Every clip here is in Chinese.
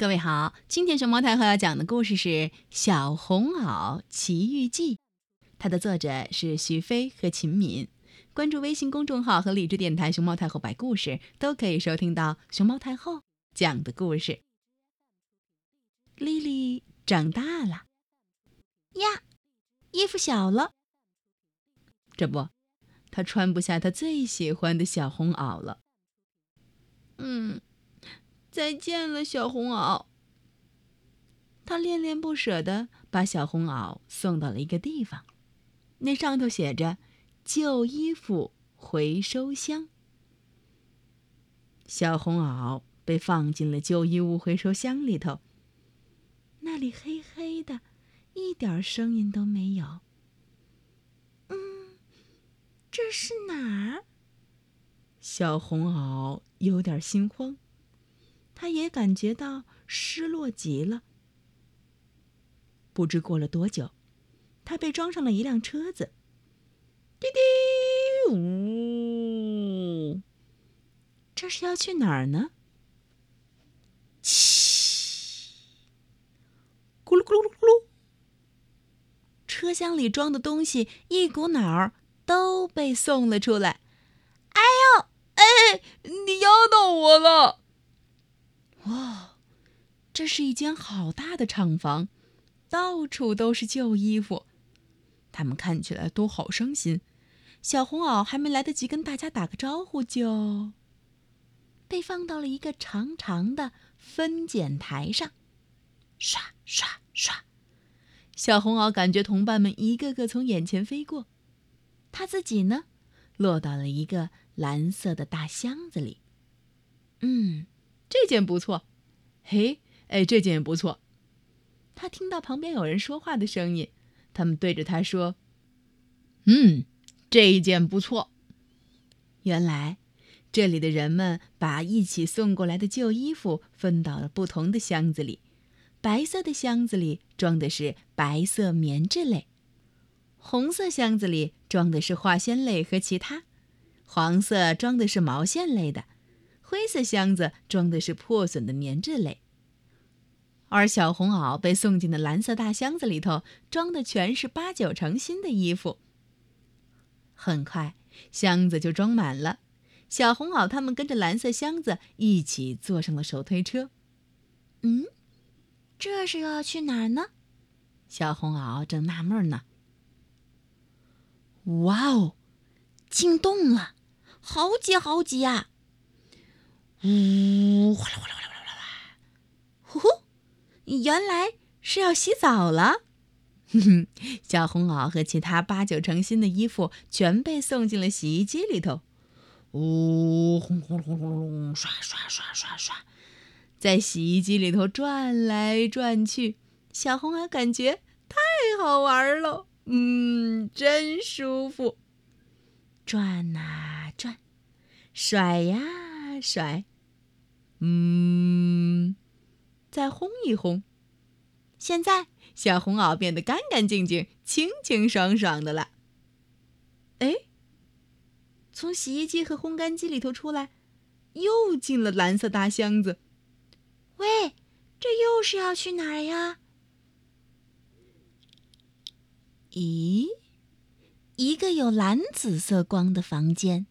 各位好，今天熊猫太后要讲的故事是《小红袄奇遇记》，它的作者是徐飞和秦敏。关注微信公众号和荔枝电台“熊猫太后摆故事”，都可以收听到熊猫太后讲的故事。丽丽长大了呀，衣服小了，这不，她穿不下她最喜欢的小红袄了。嗯。再见了，小红袄。他恋恋不舍地把小红袄送到了一个地方，那上头写着“旧衣服回收箱”。小红袄被放进了旧衣物回收箱里头，那里黑黑的，一点声音都没有。嗯，这是哪儿？小红袄有点心慌。他也感觉到失落极了。不知过了多久，他被装上了一辆车子。滴滴呜，这是要去哪儿呢？咕噜咕噜咕噜，车厢里装的东西一股脑儿都被送了出来。哎呦，哎，你压到我了！哦，这是一间好大的厂房，到处都是旧衣服，他们看起来都好伤心。小红袄还没来得及跟大家打个招呼，就被放到了一个长长的分拣台上，刷刷刷。小红袄感觉同伴们一个个从眼前飞过，他自己呢，落到了一个蓝色的大箱子里。嗯。这件不错，嘿，哎，这件也不错。他听到旁边有人说话的声音，他们对着他说：“嗯，这一件不错。”原来，这里的人们把一起送过来的旧衣服分到了不同的箱子里。白色的箱子里装的是白色棉质类，红色箱子里装的是化纤类和其他，黄色装的是毛线类的。灰色箱子装的是破损的棉质类，而小红袄被送进的蓝色大箱子里头，装的全是八九成新的衣服。很快，箱子就装满了。小红袄他们跟着蓝色箱子一起坐上了手推车。嗯，这是要去哪儿呢？小红袄正纳闷呢。哇哦，进洞了，好挤好挤呀！呜，哗啦哗啦哗啦哗啦哗啦！呼呼，原来是要洗澡了。哼哼，小红袄和其他八九成新的衣服全被送进了洗衣机里头。呜，轰轰轰轰轰，刷刷刷刷刷，在洗衣机里头转来转去，小红袄感觉太好玩了。嗯，真舒服。转啊转，甩呀甩。嗯，再烘一烘，现在小红袄变得干干净净、清清爽爽的了。哎，从洗衣机和烘干机里头出来，又进了蓝色大箱子。喂，这又是要去哪儿呀？咦，一个有蓝紫色光的房间。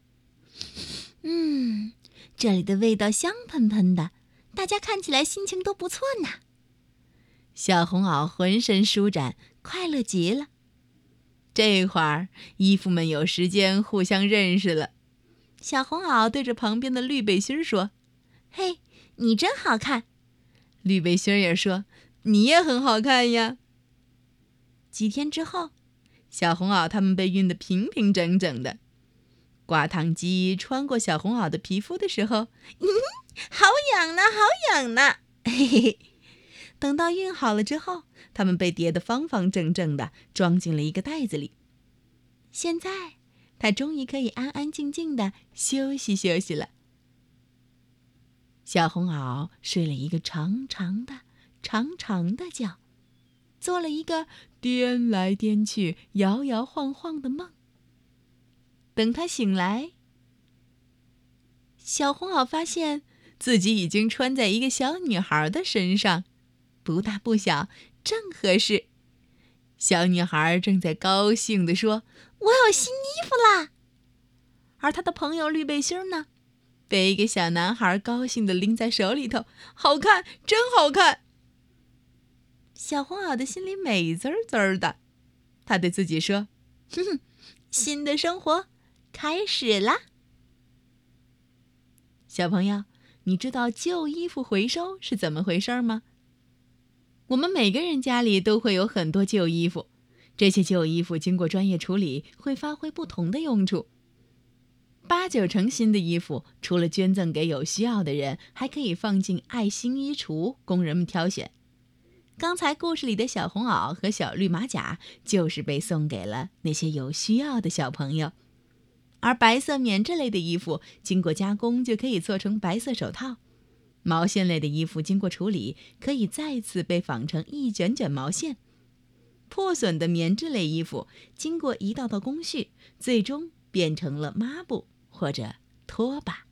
嗯。这里的味道香喷喷的，大家看起来心情都不错呢。小红袄浑身舒展，快乐极了。这会儿，衣服们有时间互相认识了。小红袄对着旁边的绿背心说：“嘿，你真好看。”绿背心也说：“你也很好看呀。”几天之后，小红袄他们被熨得平平整整的。刮烫机穿过小红袄的皮肤的时候，嗯，好痒呢，好痒呢。嘿嘿嘿。等到熨好了之后，它们被叠得方方正正的，装进了一个袋子里。现在，它终于可以安安静静的休息休息了。小红袄睡了一个长长的、长长的觉，做了一个颠来颠去、摇摇晃晃的梦。等他醒来，小红袄发现自己已经穿在一个小女孩的身上，不大不小，正合适。小女孩正在高兴地说：“我有新衣服啦！”而她的朋友绿背心呢，被一个小男孩高兴地拎在手里头，好看，真好看。小红袄的心里美滋滋的，他对自己说：“哼哼，新的生活开始啦！”小朋友，你知道旧衣服回收是怎么回事吗？我们每个人家里都会有很多旧衣服，这些旧衣服经过专业处理，会发挥不同的用处。八九成新的衣服，除了捐赠给有需要的人，还可以放进爱心衣橱供人们挑选。刚才故事里的小红袄和小绿马甲，就是被送给了那些有需要的小朋友。而白色棉质类的衣服，经过加工就可以做成白色手套。毛线类的衣服经过处理，可以再次被纺成一卷卷毛线。破损的棉质类衣服经过一道道工序，最终变成了抹布或者拖把。